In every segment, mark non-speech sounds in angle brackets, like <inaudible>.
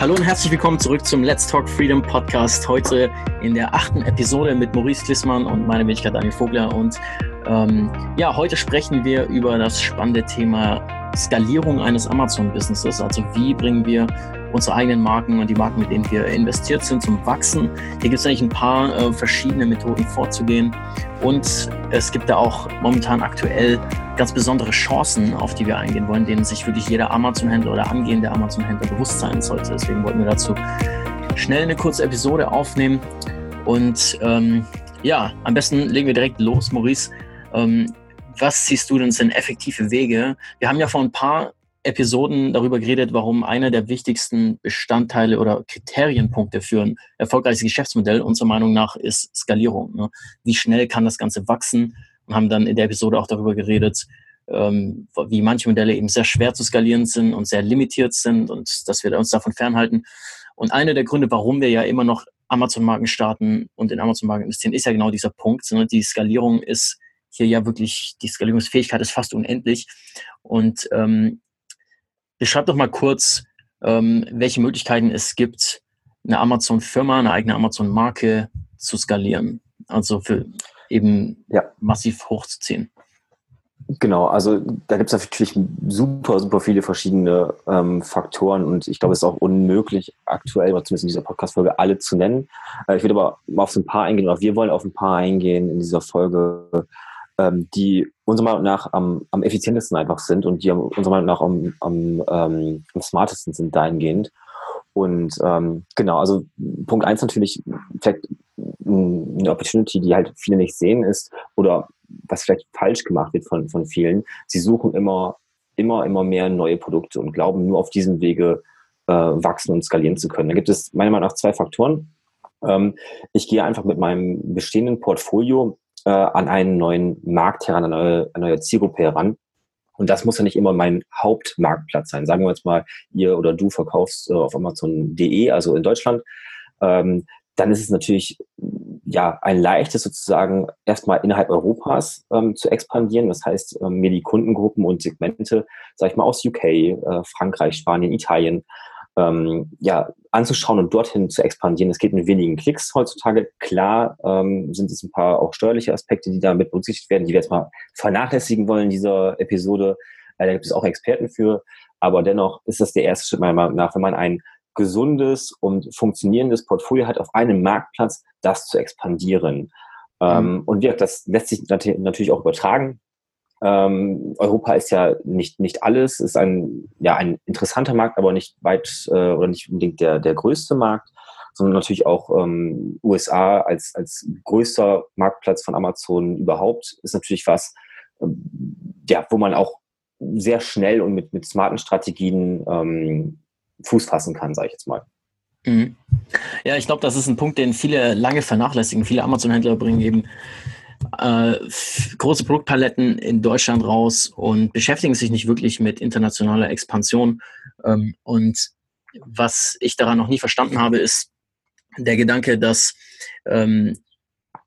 Hallo und herzlich willkommen zurück zum Let's Talk Freedom Podcast. Heute in der achten Episode mit Maurice Klissmann und meiner Wenigkeit Daniel Vogler. Und ähm, ja, heute sprechen wir über das spannende Thema Skalierung eines Amazon-Businesses. Also wie bringen wir unsere eigenen Marken und die Marken, mit denen wir investiert sind, zum Wachsen. Hier gibt es eigentlich ein paar äh, verschiedene Methoden vorzugehen. Und es gibt da auch momentan aktuell ganz besondere Chancen, auf die wir eingehen wollen, denen sich wirklich jeder Amazon-Händler oder angehende Amazon-Händler bewusst sein sollte. Deswegen wollten wir dazu schnell eine kurze Episode aufnehmen. Und ähm, ja, am besten legen wir direkt los, Maurice. Ähm, was siehst du denn sind effektive Wege? Wir haben ja vor ein paar Episoden darüber geredet, warum einer der wichtigsten Bestandteile oder Kriterienpunkte für ein erfolgreiches Geschäftsmodell unserer Meinung nach ist Skalierung. Ne? Wie schnell kann das Ganze wachsen? Und haben dann in der Episode auch darüber geredet, ähm, wie manche Modelle eben sehr schwer zu skalieren sind und sehr limitiert sind und dass wir uns davon fernhalten. Und einer der Gründe, warum wir ja immer noch Amazon-Marken starten und in Amazon-Marken investieren, ist ja genau dieser Punkt. Ne? Die Skalierung ist hier ja wirklich, die Skalierungsfähigkeit ist fast unendlich. Und ähm, beschreib doch mal kurz, ähm, welche Möglichkeiten es gibt, eine Amazon-Firma, eine eigene Amazon-Marke zu skalieren. Also für eben ja. massiv hochzuziehen. Genau, also da gibt es natürlich super, super viele verschiedene ähm, Faktoren und ich glaube, es ist auch unmöglich, aktuell, oder zumindest in dieser Podcast-Folge, alle zu nennen. Äh, ich würde aber auf ein paar eingehen, oder wir wollen auf ein paar eingehen in dieser Folge, ähm, die unserer Meinung nach am, am effizientesten einfach sind und die unserer Meinung nach am, am, ähm, am smartesten sind dahingehend. Und ähm, genau, also Punkt eins natürlich, vielleicht eine Opportunity, die halt viele nicht sehen, ist, oder was vielleicht falsch gemacht wird von, von vielen, sie suchen immer, immer, immer mehr neue Produkte und glauben nur auf diesem Wege äh, wachsen und skalieren zu können. Da gibt es meiner Meinung nach zwei Faktoren. Ähm, ich gehe einfach mit meinem bestehenden Portfolio äh, an einen neuen Markt heran, an eine neue, eine neue Zielgruppe heran. Und das muss ja nicht immer mein Hauptmarktplatz sein. Sagen wir jetzt mal, ihr oder du verkaufst äh, auf Amazon.de, also in Deutschland. Ähm, dann ist es natürlich ja ein leichtes sozusagen erstmal innerhalb Europas ähm, zu expandieren. Das heißt, ähm, mir die Kundengruppen und Segmente, sag ich mal, aus UK, äh, Frankreich, Spanien, Italien ähm, ja, anzuschauen und dorthin zu expandieren. Das geht mit wenigen Klicks heutzutage. Klar ähm, sind es ein paar auch steuerliche Aspekte, die damit berücksichtigt werden, die wir jetzt mal vernachlässigen wollen in dieser Episode. Äh, da gibt es auch Experten für. Aber dennoch ist das der erste Schritt meiner Meinung nach, wenn man ein gesundes und funktionierendes Portfolio hat auf einem Marktplatz, das zu expandieren. Ähm, mhm. und ja, das lässt sich natürlich auch übertragen ähm, Europa ist ja nicht, nicht alles, ist ein, ja, ein interessanter Markt, aber nicht weit äh, oder nicht unbedingt der, der größte Markt, sondern natürlich auch ähm, USA als, als größter Marktplatz von Amazon überhaupt ist natürlich was, ähm, ja, wo man auch sehr schnell und mit, mit smarten Strategien ähm, Fuß fassen kann, sage ich jetzt mal. Mhm. Ja, ich glaube, das ist ein Punkt, den viele lange vernachlässigen. Viele Amazon-Händler bringen eben äh, große Produktpaletten in Deutschland raus und beschäftigen sich nicht wirklich mit internationaler Expansion. Ähm, und was ich daran noch nie verstanden habe, ist der Gedanke, dass ähm,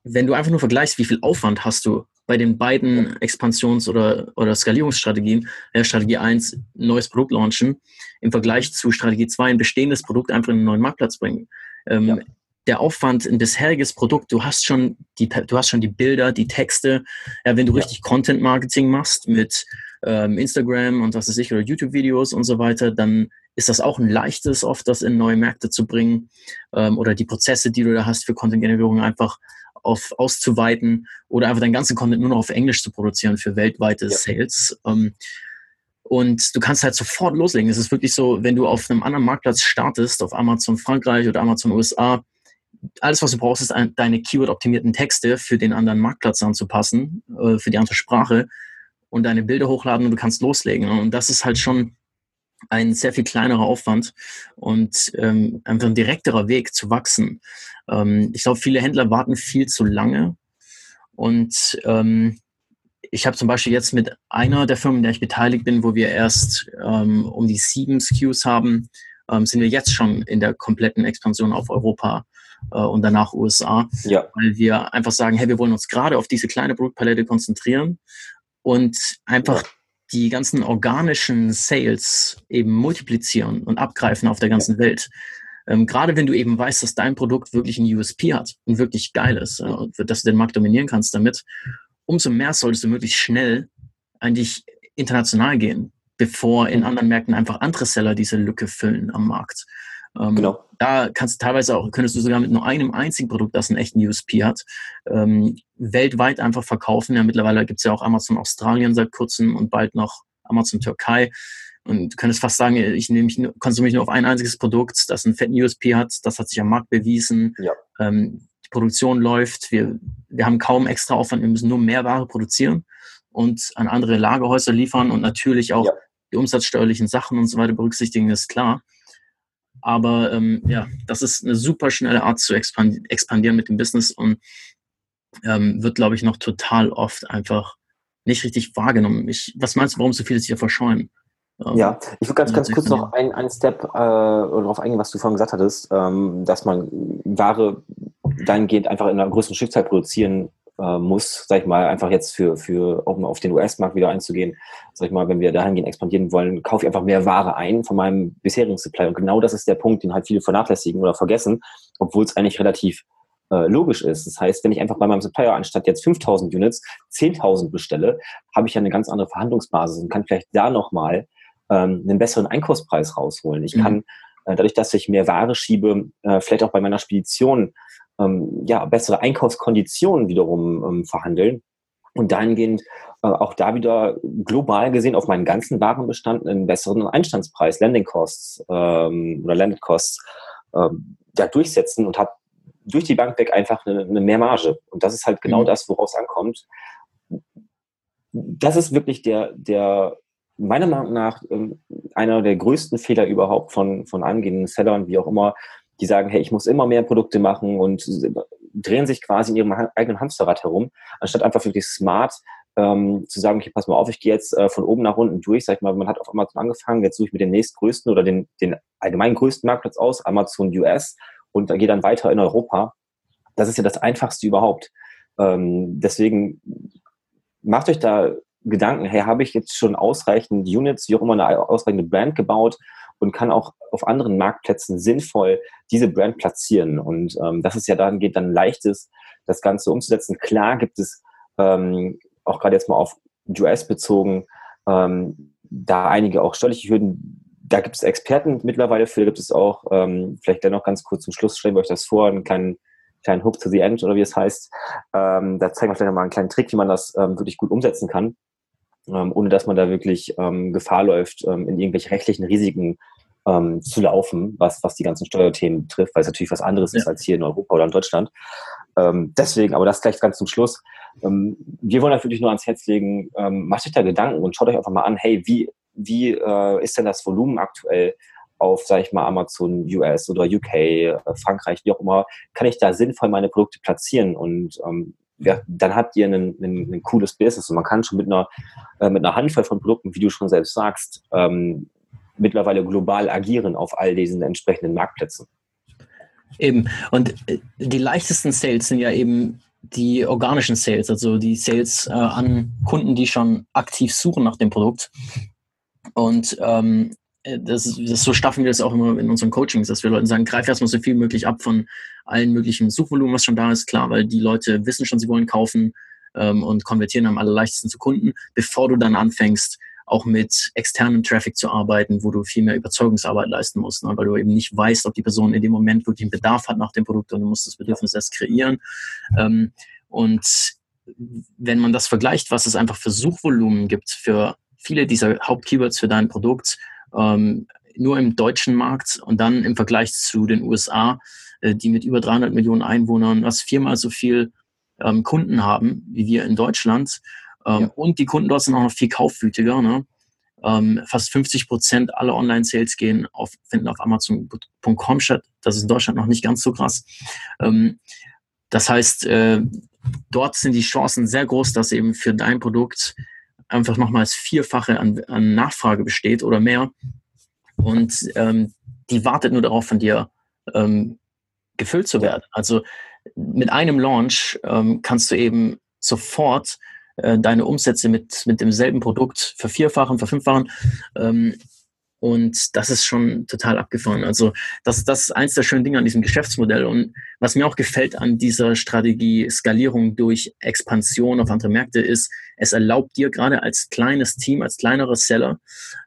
wenn du einfach nur vergleichst, wie viel Aufwand hast du bei den beiden Expansions- oder, oder Skalierungsstrategien, ja, Strategie 1, neues Produkt launchen, im Vergleich zu Strategie 2, ein bestehendes Produkt einfach in einen neuen Marktplatz bringen. Ähm, ja der Aufwand, ein bisheriges Produkt, du hast schon die, du hast schon die Bilder, die Texte. Ja, wenn du ja. richtig Content Marketing machst mit ähm, Instagram und was weiß ich oder YouTube-Videos und so weiter, dann ist das auch ein leichtes, oft das in neue Märkte zu bringen ähm, oder die Prozesse, die du da hast für Content-Generierung einfach auf, auszuweiten oder einfach deinen ganzen Content nur noch auf Englisch zu produzieren für weltweite ja. Sales. Ähm, und du kannst halt sofort loslegen. Es ist wirklich so, wenn du auf einem anderen Marktplatz startest, auf Amazon Frankreich oder Amazon USA, alles, was du brauchst, ist ein, deine Keyword-optimierten Texte für den anderen Marktplatz anzupassen, äh, für die andere Sprache und deine Bilder hochladen und du kannst loslegen. Und das ist halt schon ein sehr viel kleinerer Aufwand und ähm, einfach ein direkterer Weg zu wachsen. Ähm, ich glaube, viele Händler warten viel zu lange und ähm, ich habe zum Beispiel jetzt mit einer der Firmen, in der ich beteiligt bin, wo wir erst ähm, um die sieben SKUs haben, ähm, sind wir jetzt schon in der kompletten Expansion auf Europa und danach USA, ja. weil wir einfach sagen, hey, wir wollen uns gerade auf diese kleine Produktpalette konzentrieren und einfach ja. die ganzen organischen Sales eben multiplizieren und abgreifen auf der ganzen Welt. Ähm, gerade wenn du eben weißt, dass dein Produkt wirklich ein USP hat und wirklich geil ist, äh, dass du den Markt dominieren kannst damit, umso mehr solltest du möglichst schnell eigentlich international gehen, bevor in anderen Märkten einfach andere Seller diese Lücke füllen am Markt. Ähm, genau. Da kannst du teilweise auch, könntest du sogar mit nur einem einzigen Produkt, das einen echten USP hat, ähm, weltweit einfach verkaufen. Ja, mittlerweile gibt es ja auch Amazon Australien seit kurzem und bald noch Amazon Türkei. Und du könntest fast sagen, ich nehme mich, konsumiere mich nur auf ein einziges Produkt, das einen fetten USP hat. Das hat sich am Markt bewiesen. Ja. Ähm, die Produktion läuft. Wir, wir haben kaum extra Aufwand. Wir müssen nur mehr Ware produzieren und an andere Lagerhäuser liefern und natürlich auch ja. die umsatzsteuerlichen Sachen und so weiter berücksichtigen, ist klar. Aber ähm, ja, das ist eine super schnelle Art zu expandieren mit dem Business und ähm, wird, glaube ich, noch total oft einfach nicht richtig wahrgenommen. Ich, was meinst du, warum so viele sich da verscheuen? Ähm, ja, ich würde ganz, ganz kurz noch einen Step äh, darauf eingehen, was du vorhin gesagt hattest, ähm, dass man Ware dahingehend einfach in einer größeren Stückzahl produzieren äh, muss, sag ich mal, einfach jetzt für, für um auf den US-Markt wieder einzugehen, sag ich mal, wenn wir dahingehend expandieren wollen, kaufe ich einfach mehr Ware ein von meinem bisherigen Supply. Und genau das ist der Punkt, den halt viele vernachlässigen oder vergessen, obwohl es eigentlich relativ äh, logisch ist. Das heißt, wenn ich einfach bei meinem Supplier anstatt jetzt 5000 Units 10.000 bestelle, habe ich ja eine ganz andere Verhandlungsbasis und kann vielleicht da nochmal ähm, einen besseren Einkaufspreis rausholen. Ich mhm. kann äh, dadurch, dass ich mehr Ware schiebe, äh, vielleicht auch bei meiner Spedition ähm, ja, bessere Einkaufskonditionen wiederum ähm, verhandeln und dahingehend äh, auch da wieder global gesehen auf meinen ganzen Warenbestand einen besseren Einstandspreis, Landing Costs ähm, oder Landed Costs ähm, ja, durchsetzen und habe durch die Bank weg einfach eine, eine Mehrmarge. Und das ist halt genau mhm. das, woraus ankommt. Das ist wirklich der, der meiner Meinung nach ähm, einer der größten Fehler überhaupt von, von angehenden Sellern, wie auch immer, die sagen, hey, ich muss immer mehr Produkte machen und drehen sich quasi in ihrem eigenen Hamsterrad herum, anstatt einfach wirklich smart ähm, zu sagen, okay, pass mal auf, ich gehe jetzt äh, von oben nach unten durch, sag ich mal, man hat auf Amazon angefangen, jetzt suche ich mir den nächstgrößten oder den, den allgemein größten Marktplatz aus, Amazon US, und gehe dann weiter in Europa. Das ist ja das Einfachste überhaupt. Ähm, deswegen macht euch da Gedanken, hey, habe ich jetzt schon ausreichend Units, wie auch immer eine ausreichende Brand gebaut und kann auch auf anderen Marktplätzen sinnvoll diese Brand platzieren. Und ähm, das ist ja dann geht dann leichtes, das Ganze umzusetzen. Klar gibt es ähm, auch gerade jetzt mal auf US bezogen, ähm, da einige auch steuerliche Hürden. Da gibt es Experten mittlerweile für, da gibt es auch, ähm, vielleicht dennoch ganz kurz zum Schluss, stellen wir euch das vor, einen kleinen, kleinen Hook to the End oder wie es heißt. Ähm, da zeigen wir vielleicht nochmal einen kleinen Trick, wie man das ähm, wirklich gut umsetzen kann ähm, ohne dass man da wirklich ähm, Gefahr läuft, ähm, in irgendwelche rechtlichen Risiken ähm, zu laufen, was, was die ganzen Steuerthemen betrifft, weil es natürlich was anderes ja. ist als hier in Europa oder in Deutschland. Ähm, deswegen, aber das gleich ganz zum Schluss. Ähm, wir wollen wirklich nur ans Herz legen, ähm, macht euch da Gedanken und schaut euch einfach mal an, hey, wie, wie äh, ist denn das Volumen aktuell auf, sage ich mal, Amazon US oder UK, äh, Frankreich, wie auch immer, kann ich da sinnvoll meine Produkte platzieren und ähm, ja, dann habt ihr ein, ein, ein, cooles Business und man kann schon mit einer, äh, mit einer Handvoll von Produkten, wie du schon selbst sagst, ähm, mittlerweile global agieren auf all diesen entsprechenden Marktplätzen. Eben. Und äh, die leichtesten Sales sind ja eben die organischen Sales, also die Sales äh, an Kunden, die schon aktiv suchen nach dem Produkt. Und ähm, äh, das, das so staffen wir das auch immer in unseren Coachings, dass wir Leuten sagen, greif erstmal so viel möglich ab von allen möglichen Suchvolumen, was schon da ist, klar, weil die Leute wissen schon, sie wollen kaufen ähm, und konvertieren am allerleichtesten zu Kunden, bevor du dann anfängst, auch mit externem Traffic zu arbeiten, wo du viel mehr Überzeugungsarbeit leisten musst, ne? weil du eben nicht weißt, ob die Person in dem Moment wirklich einen Bedarf hat nach dem Produkt und du musst das Bedürfnis erst kreieren. Ähm, und wenn man das vergleicht, was es einfach für Suchvolumen gibt, für viele dieser Hauptkeywords für dein Produkt, ähm, nur im deutschen Markt und dann im Vergleich zu den USA, äh, die mit über 300 Millionen Einwohnern was viermal so viel ähm, Kunden haben wie wir in Deutschland. Ähm, ja. Und die Kunden dort sind auch noch viel kaufwütiger. Ne? Ähm, fast 50 Prozent aller Online-Sales gehen auf, finden auf Amazon.com statt. Das ist in Deutschland noch nicht ganz so krass. Ähm, das heißt, äh, dort sind die Chancen sehr groß, dass eben für dein Produkt einfach nochmals Vierfache an, an Nachfrage besteht oder mehr. Und ähm, die wartet nur darauf, von dir ähm, gefüllt zu werden. Also mit einem Launch ähm, kannst du eben sofort äh, deine Umsätze mit, mit demselben Produkt vervierfachen, verfünffachen. Ähm, und das ist schon total abgefahren. Also das, das ist eins der schönen Dinge an diesem Geschäftsmodell. Und was mir auch gefällt an dieser Strategie Skalierung durch Expansion auf andere Märkte ist, es erlaubt dir gerade als kleines Team, als kleinerer Seller,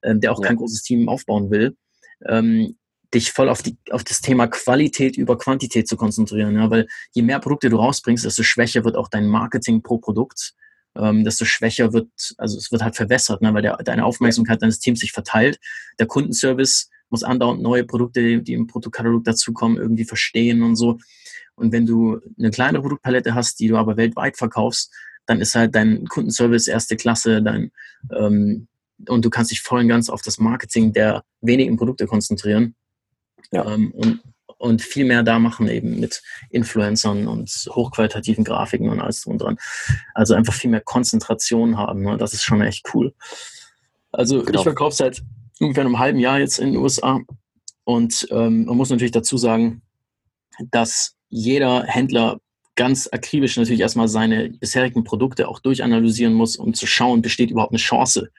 ähm, der auch ja. kein großes Team aufbauen will, ähm, dich voll auf, die, auf das Thema Qualität über Quantität zu konzentrieren. Ja? Weil je mehr Produkte du rausbringst, desto schwächer wird auch dein Marketing pro Produkt ähm, desto schwächer wird, also es wird halt verwässert, ne, weil der, deine Aufmerksamkeit deines Teams sich verteilt. Der Kundenservice muss andauernd neue Produkte, die im Produktkatalog dazukommen, irgendwie verstehen und so. Und wenn du eine kleine Produktpalette hast, die du aber weltweit verkaufst, dann ist halt dein Kundenservice erste Klasse, dein ähm, und du kannst dich voll und ganz auf das Marketing der wenigen Produkte konzentrieren. Ja. Ähm, und und viel mehr da machen eben mit Influencern und hochqualitativen Grafiken und alles drum dran. Also einfach viel mehr Konzentration haben. Ne? Das ist schon echt cool. Also genau. ich verkaufe seit ungefähr einem halben Jahr jetzt in den USA und ähm, man muss natürlich dazu sagen, dass jeder Händler ganz akribisch natürlich erstmal seine bisherigen Produkte auch durchanalysieren muss, um zu schauen, besteht überhaupt eine Chance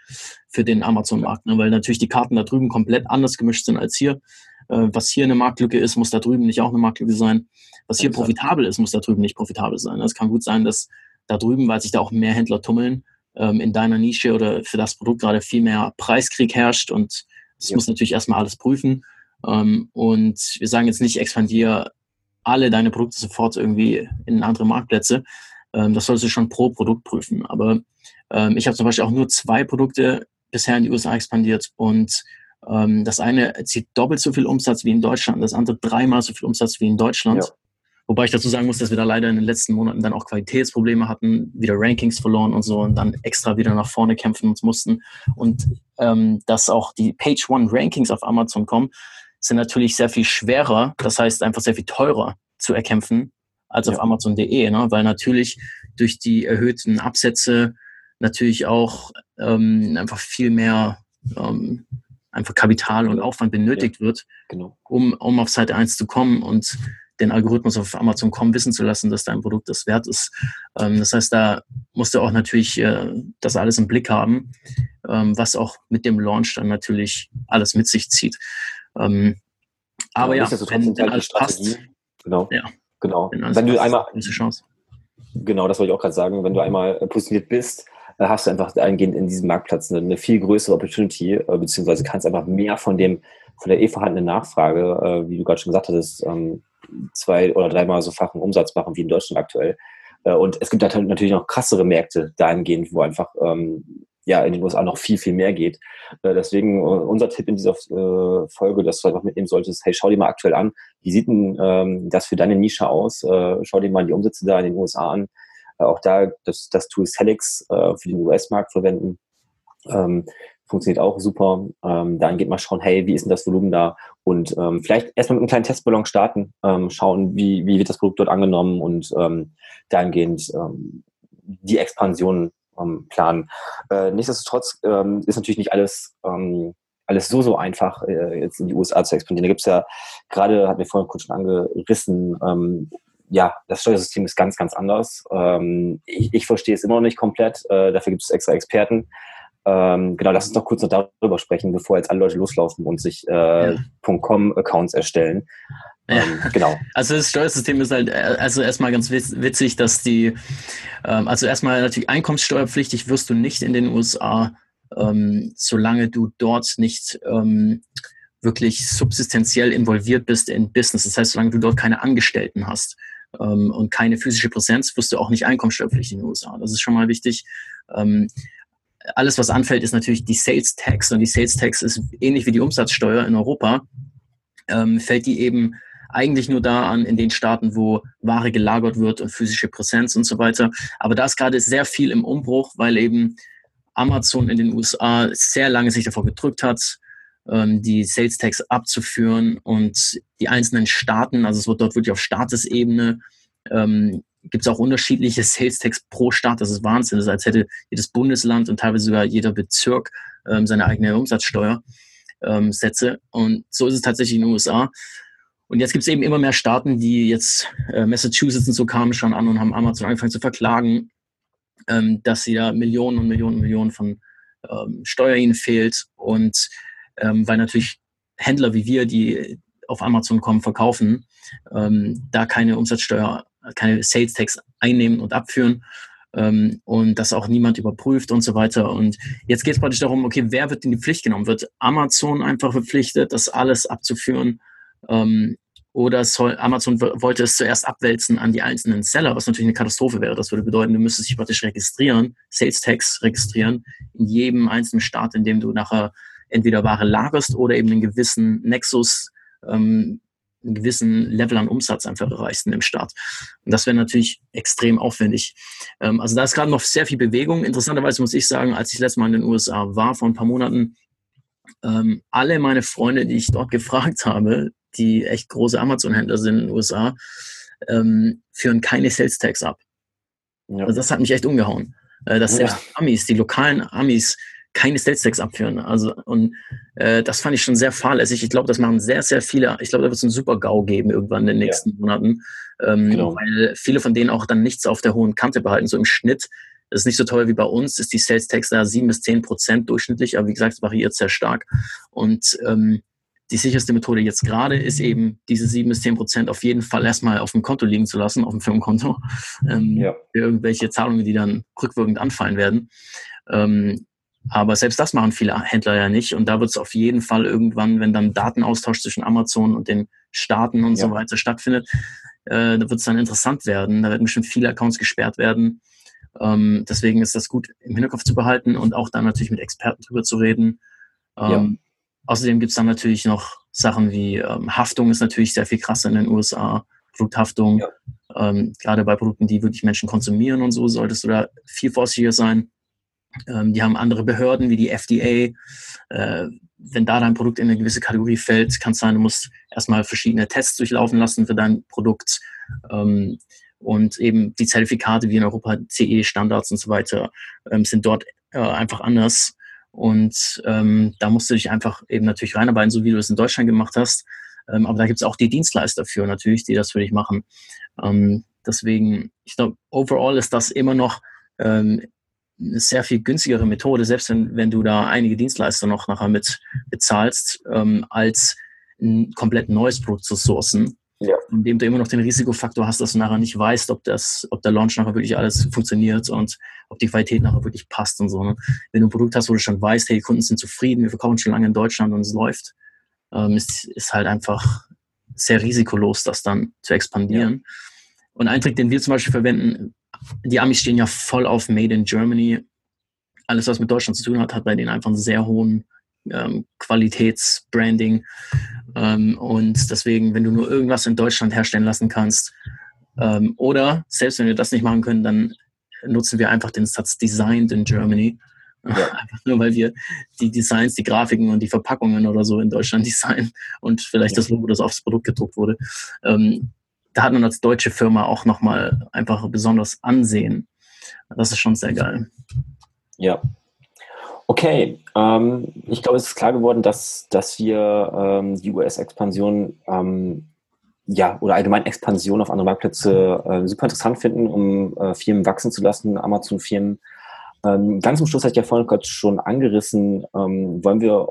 für den Amazon-Markt. Ne? Weil natürlich die Karten da drüben komplett anders gemischt sind als hier. Äh, was hier eine Marktlücke ist, muss da drüben nicht auch eine Marktlücke sein. Was hier profitabel ist, muss da drüben nicht profitabel sein. Es kann gut sein, dass da drüben, weil sich da auch mehr Händler tummeln, ähm, in deiner Nische oder für das Produkt gerade viel mehr Preiskrieg herrscht und das ja. muss natürlich erstmal alles prüfen. Ähm, und wir sagen jetzt nicht, expandiere alle deine Produkte sofort irgendwie in andere Marktplätze. Ähm, das solltest du schon pro Produkt prüfen. Aber ich habe zum Beispiel auch nur zwei Produkte bisher in die USA expandiert und ähm, das eine zieht doppelt so viel Umsatz wie in Deutschland, das andere dreimal so viel Umsatz wie in Deutschland. Ja. Wobei ich dazu sagen muss, dass wir da leider in den letzten Monaten dann auch Qualitätsprobleme hatten, wieder Rankings verloren und so und dann extra wieder nach vorne kämpfen mussten. Und ähm, dass auch die Page One Rankings auf Amazon.com sind natürlich sehr viel schwerer, das heißt einfach sehr viel teurer zu erkämpfen als ja. auf Amazon.de, ne? weil natürlich durch die erhöhten Absätze natürlich auch ähm, einfach viel mehr ähm, einfach Kapital und Aufwand benötigt ja, wird, genau. um, um auf Seite 1 zu kommen und den Algorithmus auf Amazon.com wissen zu lassen, dass dein Produkt das wert ist. Ähm, das heißt, da musst du auch natürlich äh, das alles im Blick haben, ähm, was auch mit dem Launch dann natürlich alles mit sich zieht. Ähm, aber ja, ja wenn, wenn alles passt, genau. Ja, genau. Wenn, wenn du einmal, Chance. Genau, das wollte ich auch gerade sagen. Wenn du einmal positioniert bist, hast du einfach eingehend in diesem Marktplatz eine, eine viel größere Opportunity, äh, beziehungsweise kannst einfach mehr von dem, von der eh vorhandenen Nachfrage, äh, wie du gerade schon gesagt hattest, ähm, zwei oder dreimal so fachen Umsatz machen wie in Deutschland aktuell. Und es gibt natürlich noch krassere Märkte dahingehend, wo einfach ähm, ja in den USA noch viel, viel mehr geht. deswegen unser Tipp in dieser Folge, dass du einfach mitnehmen solltest, hey, schau dir mal aktuell an, wie sieht denn ähm, das für deine Nische aus? schau dir mal die Umsätze da in den USA an. Auch da das, das Tool Helix äh, für den US-Markt verwenden. Ähm, funktioniert auch super. Ähm, dann geht mal schauen, hey, wie ist denn das Volumen da? Und ähm, vielleicht erstmal mit einem kleinen Testballon starten, ähm, schauen, wie, wie wird das Produkt dort angenommen und ähm, dahingehend ähm, die Expansion ähm, planen. Äh, nichtsdestotrotz ähm, ist natürlich nicht alles, ähm, alles so, so einfach, äh, jetzt in die USA zu expandieren. Da gibt es ja gerade, hat mir vorhin kurz schon angerissen, ähm, ja, das Steuersystem ist ganz, ganz anders. Ähm, ich, ich verstehe es immer noch nicht komplett. Äh, dafür gibt es extra Experten. Ähm, genau, lass uns noch kurz noch darüber sprechen, bevor jetzt alle Leute loslaufen und sich äh, ja. .com-Accounts erstellen. Ja. Ähm, genau. Also das Steuersystem ist halt, äh, also erstmal ganz witzig, dass die, ähm, also erstmal natürlich einkommenssteuerpflichtig wirst du nicht in den USA, ähm, solange du dort nicht ähm, wirklich subsistenziell involviert bist in Business. Das heißt, solange du dort keine Angestellten hast ähm, und keine physische Präsenz, wirst du auch nicht einkommensteuerpflichtig in den USA. Das ist schon mal wichtig. Ähm, alles, was anfällt, ist natürlich die Sales Tax und die Sales Tax ist ähnlich wie die Umsatzsteuer in Europa. Ähm, fällt die eben eigentlich nur da an in den Staaten, wo Ware gelagert wird und physische Präsenz und so weiter. Aber da ist gerade sehr viel im Umbruch, weil eben Amazon in den USA sehr lange sich davor gedrückt hat, die Sales Tax abzuführen und die einzelnen Staaten, also es wird dort wirklich auf Staatesebene, ähm, gibt es auch unterschiedliche Sales Tax pro Staat. Das ist Wahnsinn. Das ist, als hätte jedes Bundesland und teilweise sogar jeder Bezirk ähm, seine eigene Umsatzsteuer ähm. Und so ist es tatsächlich in den USA. Und jetzt gibt es eben immer mehr Staaten, die jetzt, äh, Massachusetts und so kamen schon an und haben Amazon angefangen zu verklagen, ähm, dass sie da Millionen und Millionen und Millionen von ähm, Steuer ihnen fehlt und ähm, weil natürlich Händler wie wir, die auf Amazon kommen, verkaufen, ähm, da keine Umsatzsteuer, keine Sales Tax einnehmen und abführen ähm, und das auch niemand überprüft und so weiter. Und jetzt geht es praktisch darum, okay, wer wird in die Pflicht genommen? Wird Amazon einfach verpflichtet, das alles abzuführen? Ähm, oder soll, Amazon wollte es zuerst abwälzen an die einzelnen Seller, was natürlich eine Katastrophe wäre. Das würde bedeuten, du müsstest dich praktisch registrieren, Sales Tax registrieren, in jedem einzelnen Staat, in dem du nachher entweder Ware lagerst oder eben einen gewissen Nexus, ähm, einen gewissen Level an Umsatz einfach erreichst in dem Staat. Und das wäre natürlich extrem aufwendig. Ähm, also da ist gerade noch sehr viel Bewegung. Interessanterweise muss ich sagen, als ich letztes Mal in den USA war, vor ein paar Monaten, ähm, alle meine Freunde, die ich dort <laughs> gefragt habe, die echt große Amazon-Händler sind in den USA, ähm, führen keine Sales Tax ab. Ja. Also das hat mich echt umgehauen. Äh, dass selbst ja. Amis, die lokalen Amis, keine Sales Tax abführen. Also und äh, das fand ich schon sehr fahrlässig. Ich glaube, das machen sehr, sehr viele. Ich glaube, da wird es einen super GAU geben irgendwann in den nächsten ja. Monaten, ähm, genau. weil viele von denen auch dann nichts auf der hohen Kante behalten. So im Schnitt das ist nicht so toll wie bei uns, ist die Sales Tax da sieben bis zehn Prozent durchschnittlich, aber wie gesagt, es variiert sehr stark. Und ähm, die sicherste Methode jetzt gerade ist eben, diese sieben bis zehn Prozent auf jeden Fall erstmal auf dem Konto liegen zu lassen, auf dem Firmenkonto, ähm, ja. für irgendwelche Zahlungen, die dann rückwirkend anfallen werden. Ähm, aber selbst das machen viele Händler ja nicht. Und da wird es auf jeden Fall irgendwann, wenn dann Datenaustausch zwischen Amazon und den Staaten und ja. so weiter stattfindet, äh, da wird es dann interessant werden. Da werden bestimmt viele Accounts gesperrt werden. Ähm, deswegen ist das gut im Hinterkopf zu behalten und auch dann natürlich mit Experten drüber zu reden. Ähm, ja. Außerdem gibt es dann natürlich noch Sachen wie ähm, Haftung ist natürlich sehr viel krasser in den USA. Produkthaftung, ja. ähm, gerade bei Produkten, die wirklich Menschen konsumieren und so, solltest du da viel vorsichtiger sein. Ähm, die haben andere Behörden wie die FDA. Äh, wenn da dein Produkt in eine gewisse Kategorie fällt, kann es sein, du musst erstmal verschiedene Tests durchlaufen lassen für dein Produkt. Ähm, und eben die Zertifikate wie in Europa, CE-Standards und so weiter, ähm, sind dort äh, einfach anders. Und ähm, da musst du dich einfach eben natürlich reinarbeiten, so wie du es in Deutschland gemacht hast. Ähm, aber da gibt es auch die Dienstleister für natürlich, die das für dich machen. Ähm, deswegen, ich glaube, overall ist das immer noch ähm, eine sehr viel günstigere Methode, selbst wenn, wenn du da einige Dienstleister noch nachher mit bezahlst, ähm, als ein komplett neues Produkt zu sourcen ja. indem du immer noch den Risikofaktor hast, dass du nachher nicht weißt, ob das, ob der Launch nachher wirklich alles funktioniert und ob die Qualität nachher wirklich passt und so. Ne? Wenn du ein Produkt hast, wo du schon weißt, hey, die Kunden sind zufrieden, wir verkaufen schon lange in Deutschland und es läuft, ähm, ist, ist halt einfach sehr risikolos, das dann zu expandieren. Ja. Und ein Trick, den wir zum Beispiel verwenden, die Amis stehen ja voll auf Made in Germany. Alles, was mit Deutschland zu tun hat, hat bei denen einfach einen sehr hohen ähm, Qualitätsbranding. Ähm, und deswegen, wenn du nur irgendwas in Deutschland herstellen lassen kannst, ähm, oder selbst wenn wir das nicht machen können, dann nutzen wir einfach den Satz Designed in Germany. Ja. <laughs> Einfach nur, weil wir die Designs, die Grafiken und die Verpackungen oder so in Deutschland <laughs> designen und vielleicht ja. das Logo, das aufs Produkt gedruckt wurde. Ähm, da hat man als deutsche Firma auch nochmal einfach besonders Ansehen. Das ist schon sehr geil. Ja, Okay, ähm, ich glaube, es ist klar geworden, dass, dass wir ähm, die US-Expansion ähm, ja, oder allgemein Expansion auf andere Marktplätze äh, super interessant finden, um äh, Firmen wachsen zu lassen, Amazon-Firmen. Ähm, ganz zum Schluss hatte ich ja vorhin gerade schon angerissen, ähm, wollen wir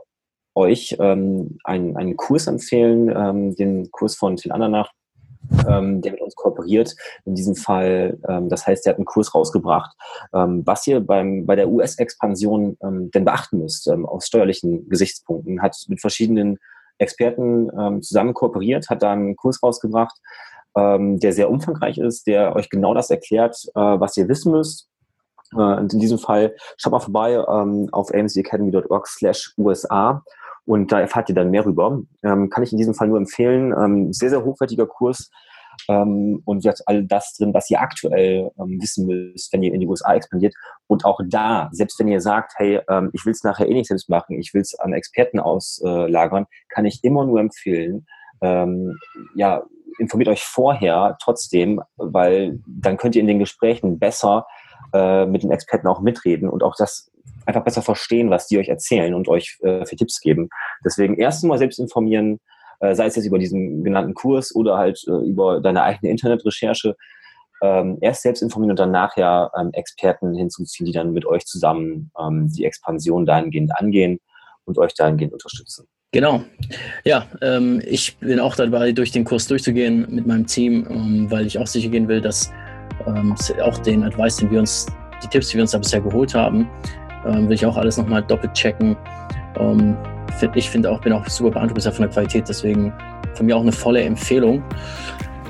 euch ähm, einen, einen Kurs empfehlen, den Kurs von Till Andernach, ähm, der mit uns kooperiert. In diesem Fall, ähm, das heißt, der hat einen Kurs rausgebracht, ähm, was ihr beim, bei der US-Expansion ähm, denn beachten müsst, ähm, aus steuerlichen Gesichtspunkten. Hat mit verschiedenen Experten ähm, zusammen kooperiert, hat da einen Kurs rausgebracht, der sehr umfangreich ist, der euch genau das erklärt, äh, was ihr wissen müsst. Äh, und in diesem Fall schaut mal vorbei auf amcacademy.org slash USA und da erfahrt ihr dann mehr rüber. Ähm, kann ich in diesem Fall nur empfehlen. Ähm, sehr, sehr hochwertiger Kurs. Ähm, und jetzt all das drin, was ihr aktuell ähm, wissen müsst, wenn ihr in die USA expandiert. Und auch da, selbst wenn ihr sagt, hey, ähm, ich will es nachher eh nicht selbst machen, ich will es an Experten auslagern, kann ich immer nur empfehlen, ähm, ja, informiert euch vorher trotzdem, weil dann könnt ihr in den Gesprächen besser äh, mit den Experten auch mitreden und auch das einfach besser verstehen, was die euch erzählen und euch äh, für Tipps geben. Deswegen erst mal selbst informieren, äh, sei es jetzt über diesen genannten Kurs oder halt äh, über deine eigene Internetrecherche. ähm, erst selbst informieren und dann nachher ähm, Experten hinzuziehen, die dann mit euch zusammen ähm, die Expansion dahingehend angehen und euch dahingehend unterstützen. Genau. Ja, ähm, ich bin auch dabei, durch den Kurs durchzugehen mit meinem Team, ähm, weil ich auch sicher gehen will, dass ähm, auch den Advice, den wir uns, die Tipps, die wir uns da bisher geholt haben, ähm, will ich auch alles nochmal doppelt checken. Ähm, ich finde auch, bin auch super beeindruckt von der Qualität, deswegen von mir auch eine volle Empfehlung.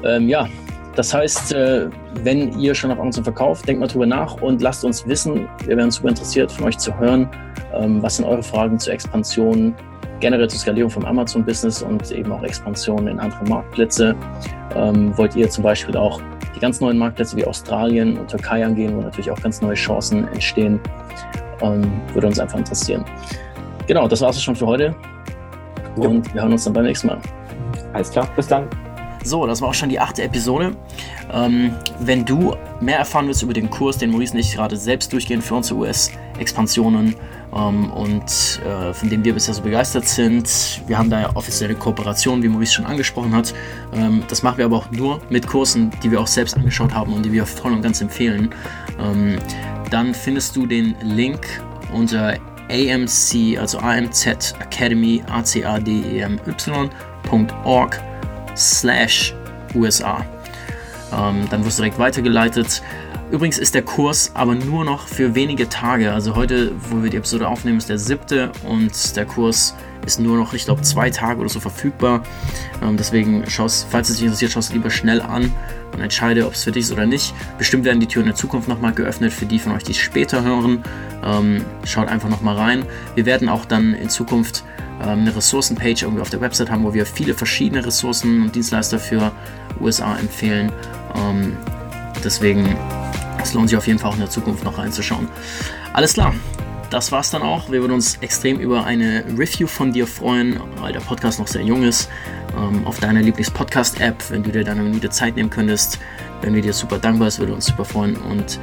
Ähm, ja, das heißt, äh, wenn ihr schon auf Amazon verkauft, denkt mal drüber nach und lasst uns wissen. Wir wären super interessiert, von euch zu hören. Ähm, was sind eure Fragen zur Expansion, generell zur Skalierung vom Amazon-Business und eben auch Expansion in andere Marktplätze? Ähm, wollt ihr zum Beispiel auch die ganz neuen Marktplätze wie Australien und Türkei angehen, wo natürlich auch ganz neue Chancen entstehen? würde uns einfach interessieren. Genau, das war es schon für heute. Und wir hören uns dann beim nächsten Mal. Alles klar, bis dann. So, das war auch schon die achte Episode. Ähm, wenn du mehr erfahren willst über den Kurs, den Maurice und ich gerade selbst durchgehen für unsere US-Expansionen ähm, und äh, von dem wir bisher so begeistert sind, wir haben da ja offizielle Kooperationen, wie Maurice schon angesprochen hat. Ähm, das machen wir aber auch nur mit Kursen, die wir auch selbst angeschaut haben und die wir voll und ganz empfehlen. Ähm, dann findest du den Link unter AMC, also AMZ Academy, A-C-A-D-E-M-Y.org slash USA. Ähm, dann wirst du direkt weitergeleitet. Übrigens ist der Kurs aber nur noch für wenige Tage. Also heute, wo wir die Episode aufnehmen, ist der siebte und der Kurs ist nur noch, ich glaube, zwei Tage oder so verfügbar. Ähm, deswegen, schaust, falls es dich interessiert, schaust lieber schnell an und entscheide, ob es für dich ist oder nicht. Bestimmt werden die Türen in der Zukunft nochmal geöffnet für die von euch, die es später hören. Ähm, schaut einfach nochmal rein. Wir werden auch dann in Zukunft ähm, eine Ressourcenpage irgendwie auf der Website haben, wo wir viele verschiedene Ressourcen und Dienstleister für USA empfehlen. Ähm, deswegen, es lohnt sich auf jeden Fall auch in der Zukunft noch reinzuschauen. Alles klar, das war's dann auch. Wir würden uns extrem über eine Review von dir freuen, weil der Podcast noch sehr jung ist. Ähm, auf deiner Lieblings-Podcast-App, wenn du dir da eine Minute Zeit nehmen könntest, wären wir dir super dankbar, es würde uns super freuen. Und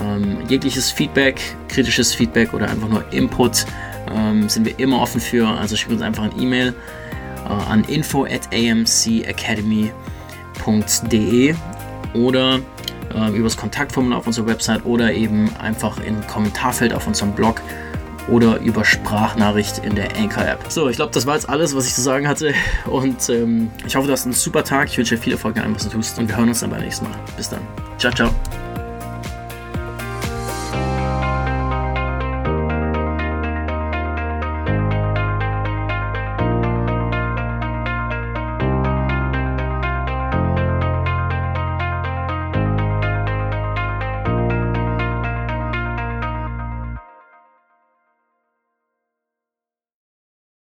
ähm, jegliches Feedback, kritisches Feedback oder einfach nur Input ähm, sind wir immer offen für. Also schick uns einfach eine E-Mail äh, an info at amcacademy.de oder äh, übers Kontaktformular auf unserer Website oder eben einfach im Kommentarfeld auf unserem Blog oder über Sprachnachricht in der Anchor-App. So, ich glaube, das war jetzt alles, was ich zu sagen hatte. Und ähm, ich hoffe, du hast einen super Tag. Ich wünsche dir viel Erfolg in allem, was du tust. Und wir hören uns dann beim nächsten Mal. Bis dann. Ciao, ciao.